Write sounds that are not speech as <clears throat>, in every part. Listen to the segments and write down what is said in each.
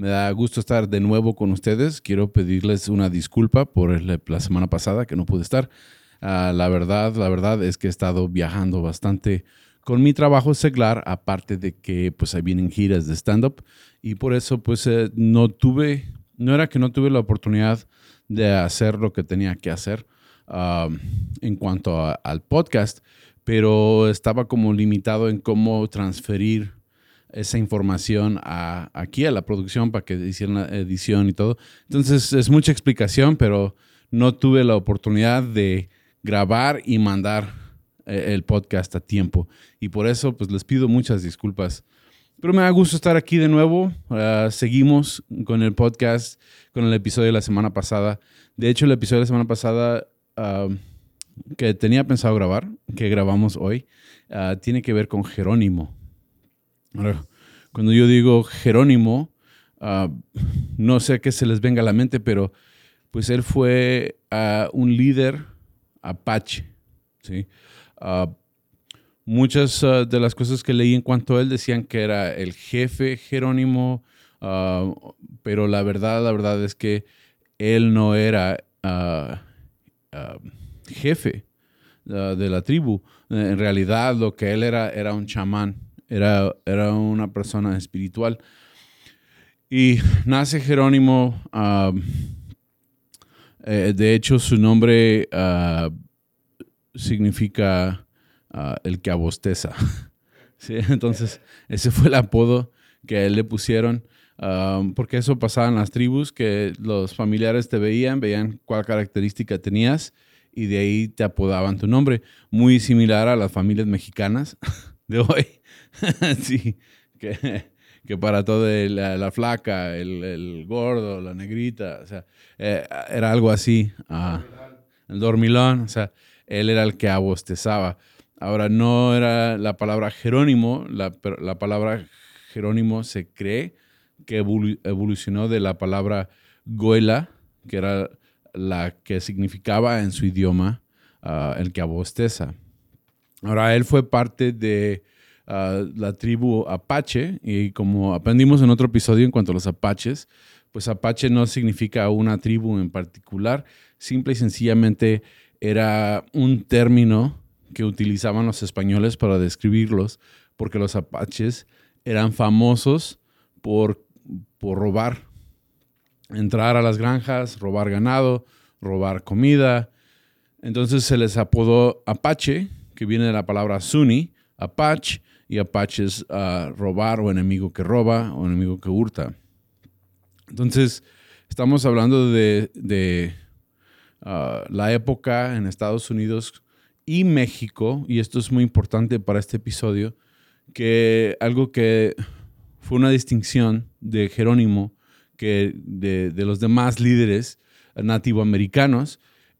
Me da gusto estar de nuevo con ustedes. Quiero pedirles una disculpa por la semana pasada que no pude estar. Ah, la verdad, la verdad es que he estado viajando bastante con mi trabajo seglar, aparte de que pues ahí vienen giras de stand-up y por eso pues eh, no tuve, no era que no tuve la oportunidad de hacer lo que tenía que hacer en cuanto al podcast, pero estaba como limitado en cómo transferir esa información a, aquí a la producción para que hicieran la edición y todo. Entonces es mucha explicación, pero no tuve la oportunidad de grabar y mandar eh, el podcast a tiempo. Y por eso pues les pido muchas disculpas. Pero me da gusto estar aquí de nuevo. Ah, seguimos con el podcast, con el episodio de la semana pasada. De hecho, el episodio de la semana pasada ah, que tenía pensado grabar, que grabamos hoy, ah, tiene que ver con Jerónimo cuando yo digo Jerónimo, ah, no sé qué se les venga a la mente, pero pues él fue ah, un líder apache. ¿sí? Ah, muchas de las cosas que leí en cuanto a él decían que era el jefe Jerónimo, pero la verdad, la verdad es que él no era jefe de la tribu. En realidad lo que él era era un chamán era, era una persona espiritual. Y nace Jerónimo, eh, de hecho su nombre ah, significa ah, el que abosteza. <laughs> Entonces, ese fue el apodo que a él le pusieron, porque eso pasaba en las tribus, que los familiares te veían, veían cuál característica tenías y de ahí te apodaban tu nombre. Muy similar a las familias mexicanas <laughs> de hoy. <laughs> sí, que, que, para todo la, flaca, el, gordo, la negrita, o sea, eh, era algo así. El dormilón, o sea, él era el que abostezaba. Ahora, no era la palabra Jerónimo, la, la palabra Jerónimo se cree que evolucionó de la palabra Goela, que era la que significaba en su idioma ah, el que abosteza. Ahora, él fue parte de la tribu Apache y como aprendimos en otro episodio en cuanto a los apaches, pues Apache no significa una tribu en particular, simple y sencillamente era un término que utilizaban los españoles para describirlos, porque los apaches eran famosos por, por robar, entrar a las granjas, robar ganado, robar comida. Entonces se les apodó Apache, que viene de la palabra Sunni, Apache, y Apaches a robar o enemigo que roba o enemigo que hurta. Entonces, estamos hablando de, ah, la época en Estados Unidos y México, y esto es muy importante para este episodio, que algo que fue una distinción de Jerónimo que de, los demás líderes nativoamericanos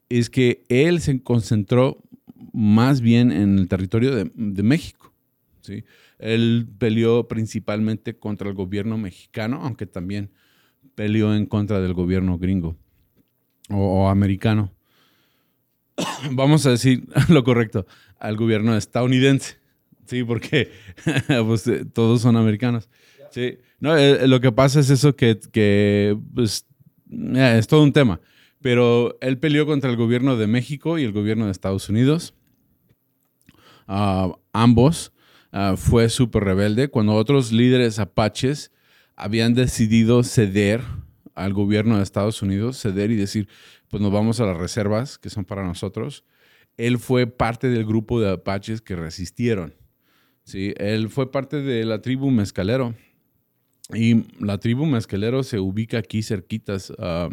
es que él se concentró más bien en el territorio de México. ¿Sí? Él peleó principalmente contra el gobierno mexicano, aunque también peleó en contra del gobierno gringo o, americano. <coughs> Vamos a decir <coughs> lo correcto, al gobierno estadounidense, ¿sí? Porque <laughs> pues, eh, todos son americanos. Sí. No, eh, lo que pasa es eso que, que pues, eh, es todo un tema. Pero él peleó contra el gobierno de México y el gobierno de Estados Unidos. Ah, ambos Ah, fue súper rebelde cuando otros líderes apaches habían decidido ceder al gobierno de Estados Unidos, ceder y decir, pues nos vamos a las reservas que son para nosotros. Él fue parte del grupo de apaches que resistieron. ¿sí? Él fue parte de la tribu mezcalero. Y la tribu mezcalero se ubica aquí cerquitas, ah,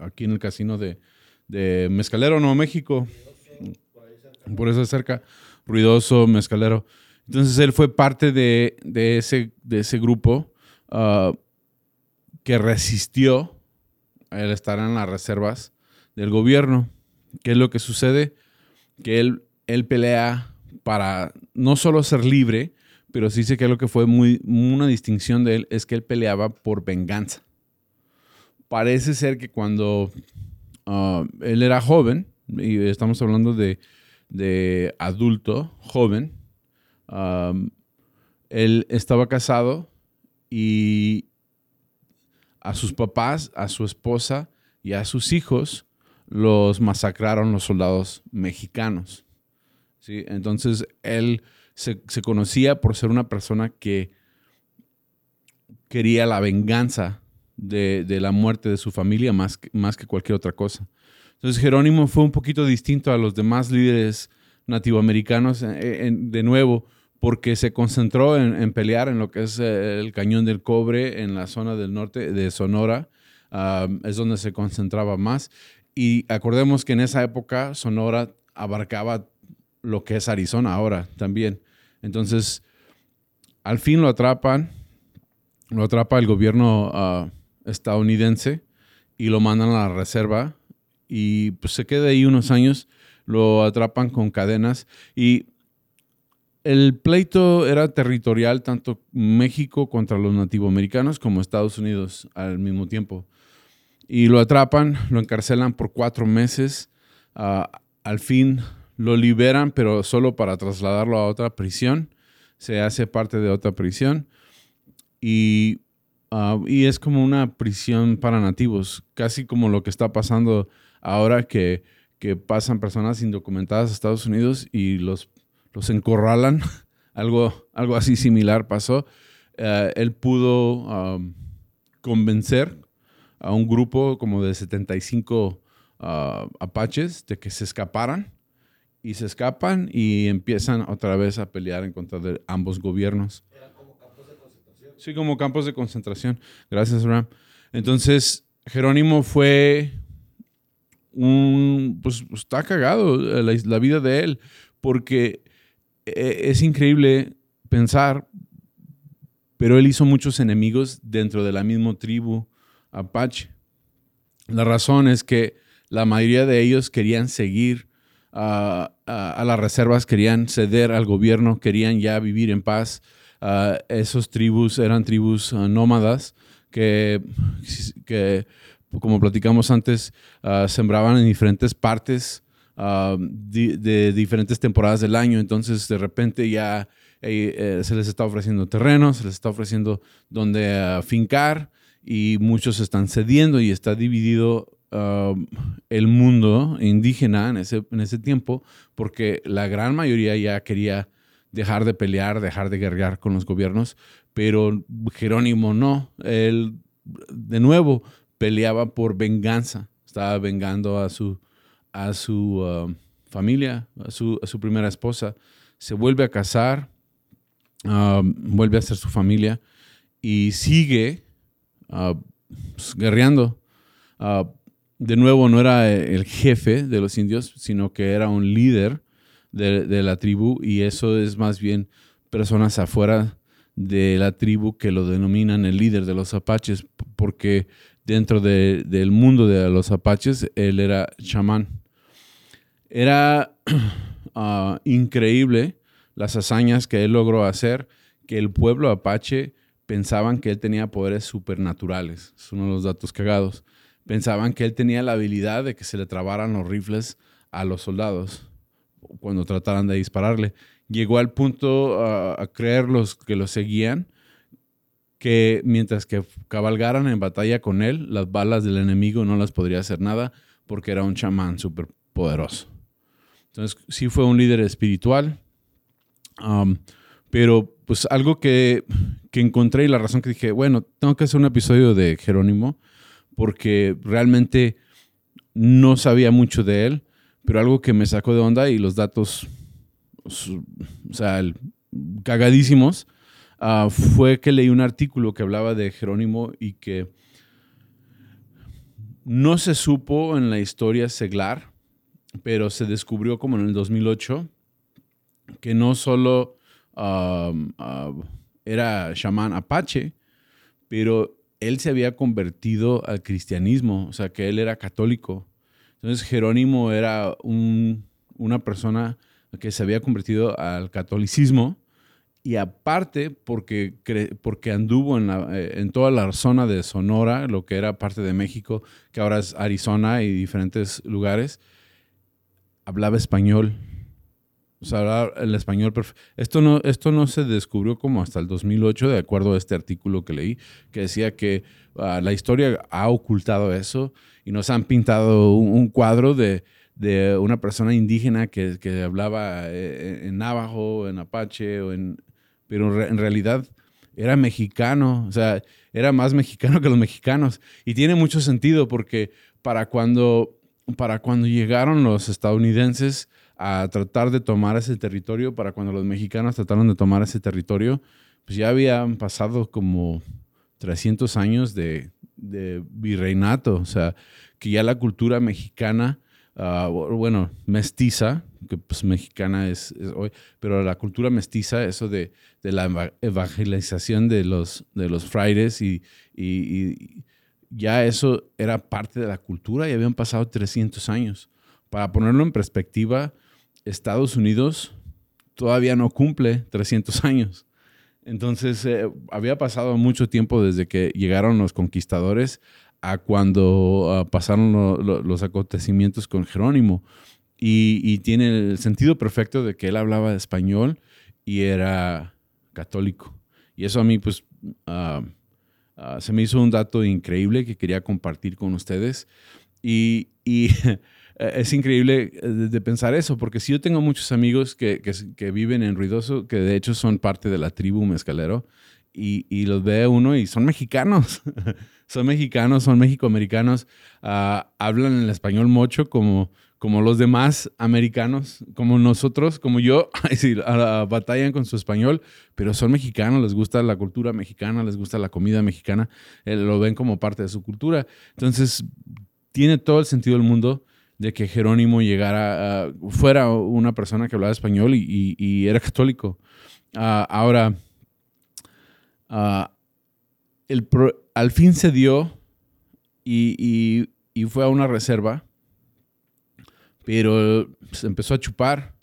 aquí en el casino de, de Mezcalero, Nuevo México. Por eso es cerca ruidoso, mezcalero. Entonces él fue parte de, ese, de ese grupo uh, que resistió el estar en las reservas del gobierno. ¿Qué es lo que sucede? Que él, él pelea para no solo ser libre, pero sí sé que lo que fue muy, una distinción de él es que él peleaba por venganza. Parece ser que cuando ah, él era joven, y estamos hablando de, adulto, joven, él estaba casado y a sus papás, a su esposa y a sus hijos los masacraron los soldados mexicanos. ¿sí? Entonces él se, conocía por ser una persona que quería la venganza de, la muerte de su familia más, más que cualquier otra cosa. Entonces Jerónimo fue un poquito distinto a los demás líderes nativoamericanos, eh, de nuevo, porque se concentró en, pelear en lo que es eh, el cañón del cobre en la zona del norte de Sonora, es donde se concentraba más. Y acordemos que en esa época Sonora abarcaba lo que es Arizona ahora también. Entonces, al fin lo atrapan, lo atrapa el gobierno ah, estadounidense y lo mandan a la reserva y pues se queda ahí unos años, lo atrapan con cadenas y el pleito era territorial, tanto México contra los nativoamericanos como Estados Unidos al mismo tiempo. Y lo atrapan, lo encarcelan por cuatro meses. Ah, al fin lo liberan, pero solo para trasladarlo a otra prisión. Se hace parte de otra prisión. Y, ah, y es como una prisión para nativos, casi como lo que está pasando ahora que, que pasan personas indocumentadas a Estados Unidos y los los encorralan. <laughs> algo, algo así similar pasó. Eh, él pudo convencer a un grupo como de 75 ah, apaches de que se escaparan y se escapan y empiezan otra vez a pelear en contra de ambos gobiernos. Eran como campos de concentración. Sí, como campos de concentración. Gracias, Ram. Entonces, Jerónimo fue un, pues está cagado la, la vida de él, porque e, es increíble pensar, pero él hizo muchos enemigos dentro de la misma tribu Apache. La razón es que la mayoría de ellos querían seguir a, las reservas, querían ceder al gobierno, querían ya vivir en paz. esos tribus eran tribus ah, nómadas que, que, como platicamos antes, ah, sembraban en diferentes partes de, diferentes temporadas del año. Entonces, de repente ya eh, eh, se les está ofreciendo terrenos, se les está ofreciendo donde fincar y muchos están cediendo y está dividido el mundo indígena en ese, en ese tiempo porque la gran mayoría ya quería dejar de pelear, dejar de guerrear con los gobiernos, pero Jerónimo no. Él, de nuevo, peleaba por venganza. Estaba vengando a su, a su uh, familia, a su, primera esposa, se vuelve a casar, um, vuelve a ser su familia y sigue uh, pues, guerreando. Uh, de nuevo, no era el jefe de los indios, sino que era un líder de, la tribu y eso es más bien personas afuera de la tribu que lo denominan el líder de los apaches, porque dentro del mundo de los apaches él era chamán. Era <clears throat> ah, increíble las hazañas que él logró hacer, que el pueblo apache pensaban que él tenía poderes supernaturales. Es uno de los datos cagados. Pensaban que él tenía la habilidad de que se le trabaran los rifles a los soldados cuando trataran de dispararle. Llegó al punto ah, a creer los que lo seguían que mientras que cabalgaran en batalla con él, las balas del enemigo no las podría hacer nada porque era un chamán súper poderoso. Entonces, sí fue un líder espiritual. Um, pero pues algo que, que, encontré y la razón que dije, bueno, tengo que hacer un episodio de Jerónimo porque realmente no sabía mucho de él, pero algo que me sacó de onda y los datos, o sea, cagadísimos, uh, fue que leí un artículo que hablaba de Jerónimo y que no se supo en la historia seglar pero se descubrió como en el 2008 que no solo uh, era chamán apache, pero él se había convertido al cristianismo, o sea, que él era católico. Entonces Jerónimo era una persona que se había convertido al catolicismo y aparte porque, porque anduvo en, eh, en, toda la zona de Sonora, lo que era parte de México, que ahora es Arizona y diferentes lugares, hablaba español. O sea, hablaba el español perfecto. Esto no, esto no se descubrió como hasta el 2008, de acuerdo a este artículo que leí, que decía que ah, la historia ha ocultado eso y nos han pintado un, cuadro de, de, una persona indígena que, que hablaba eh, en, navajo, en apache, o en, pero en realidad era mexicano, o sea, era más mexicano que los mexicanos. Y tiene mucho sentido porque para cuando, para cuando llegaron los estadounidenses, a tratar de tomar ese territorio, para cuando los mexicanos trataron de tomar ese territorio, pues ya habían pasado como 300 años de, virreinato, o sea, que ya la cultura mexicana, ah, bueno, mestiza, que pues mexicana es, hoy, pero la cultura mestiza, eso de, la evangelización de los, de los frailes y, y, ya eso era parte de la cultura y habían pasado 300 años. Para ponerlo en perspectiva, Estados Unidos todavía no cumple 300 años. Entonces, eh, había pasado mucho tiempo desde que llegaron los conquistadores a cuando ah, pasaron los acontecimientos con Jerónimo. Y, tiene el sentido perfecto de que él hablaba español y era católico. Y eso a mí, pues, ah, ah, se me hizo un dato increíble que quería compartir con ustedes. Y, y <laughs> Eh, es increíble eh, de, pensar eso, porque si yo tengo muchos amigos que, que, viven en Ruidoso, que de hecho son parte de la tribu mezcalero, y, y los ve uno y son mexicanos, <laughs> son mexicanos, son mexicoamericanos, uh, hablan el español mocho como, como los demás americanos, como nosotros, como yo, <laughs> decir, batallan con su español, pero son mexicanos, les gusta la cultura mexicana, les gusta la comida mexicana, eh, lo ven como parte de su cultura. Entonces, tiene todo el sentido del mundo de que Jerónimo llegara, fuera una persona que hablaba español y, era católico. Ah, ahora, ah, al fin se dio y, fue a una reserva, pero se empezó a chupar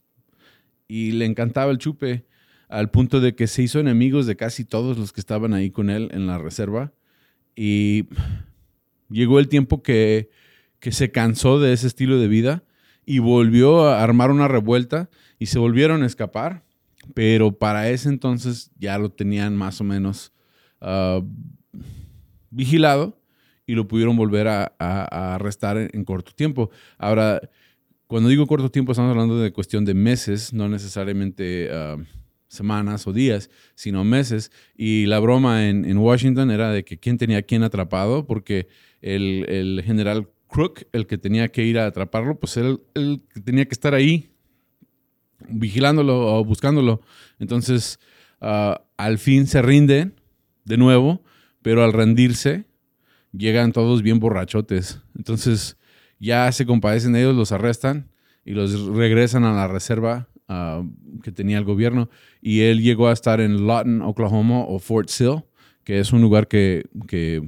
y le encantaba el chupe al punto de que se hizo enemigos de casi todos los que estaban ahí con él en la reserva y llegó el tiempo que que se cansó de ese estilo de vida y volvió a armar una revuelta y se volvieron a escapar, pero para ese entonces ya lo tenían más o menos ah, vigilado y lo pudieron volver a, arrestar en, corto tiempo. Ahora, cuando digo corto tiempo, estamos hablando de cuestión de meses, no necesariamente ah, semanas o días, sino meses. Y la broma en, Washington era de que quién tenía a quién atrapado, porque el, el general Crook, el que tenía que ir a atraparlo, pues él, él tenía que estar ahí vigilándolo o buscándolo. Entonces, ah, al fin se rinden de nuevo, pero al rendirse, llegan todos bien borrachotes. Entonces, ya se compadecen de ellos, los arrestan y los regresan a la reserva ah, que tenía el gobierno. Y él llegó a estar en Lawton, Oklahoma, o Fort Sill, que es un lugar que, que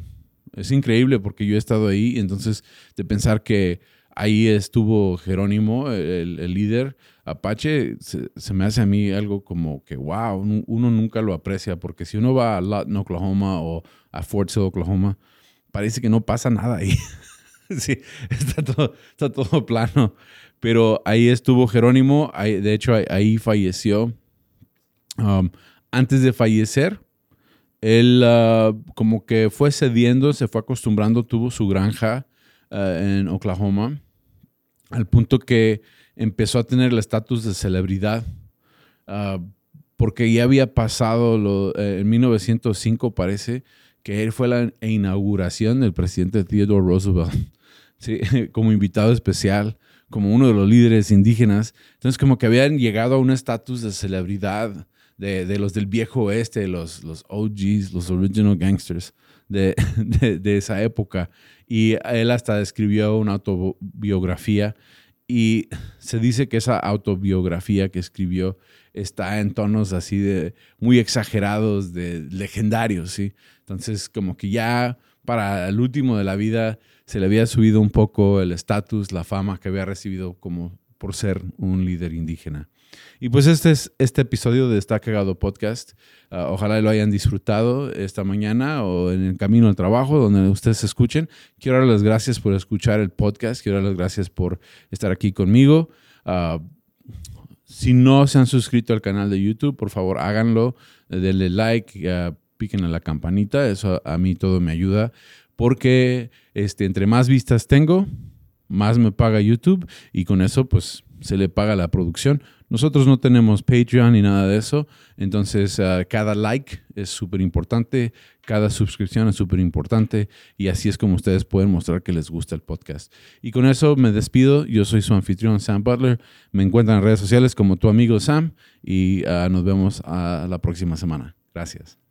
es increíble porque yo he estado ahí, entonces de pensar que ahí estuvo Jerónimo, el, líder Apache, se, me hace a mí algo como que, wow, uno nunca lo aprecia, porque si uno va a Lawton, Oklahoma o a Fort Sill, Oklahoma, parece que no pasa nada ahí. <laughs> <laughs> sí, está todo, está todo plano. Pero ahí estuvo Jerónimo, de hecho ahí, falleció. Um, antes de fallecer, él ah, como que fue cediendo, se fue acostumbrando, tuvo su granja ah, en Oklahoma, al punto que empezó a tener el estatus de celebridad, ah, porque ya había pasado eh, en 1905 parece que él fue la inauguración del presidente Theodore Roosevelt, <laughs> como invitado especial, como uno de los líderes indígenas. Entonces como que habían llegado a un estatus de celebridad de, los del viejo oeste, los, los OGs, los original gangsters <laughs> de, de, esa época. Y él hasta escribió una autobiografía y se dice que esa autobiografía que escribió está en tonos así de muy exagerados, de legendarios, ¿sí? Entonces, como que ya para el último de la vida se le había subido un poco el estatus, la fama que había recibido como por ser un líder indígena. Y pues este es este episodio de Está Cagado Podcast. Ah, ojalá lo hayan disfrutado esta mañana o en el camino al trabajo, donde ustedes escuchen. Quiero darles gracias por escuchar el podcast. Quiero darles gracias por estar aquí conmigo. Ah, si no se han suscrito al canal de YouTube, por favor háganlo. Denle like, uh, piquen a la campanita. Eso a mí todo me ayuda. Porque este, entre más vistas tengo, más me paga YouTube y con eso pues se le paga la producción. Nosotros no tenemos Patreon ni nada de eso, entonces ah, cada like es súper importante, cada suscripción es súper importante y así es como ustedes pueden mostrar que les gusta el podcast. Y con eso me despido, yo soy su anfitrión Sam Butler, me encuentran en redes sociales como tu amigo Sam y ah, nos vemos a la próxima semana. Gracias.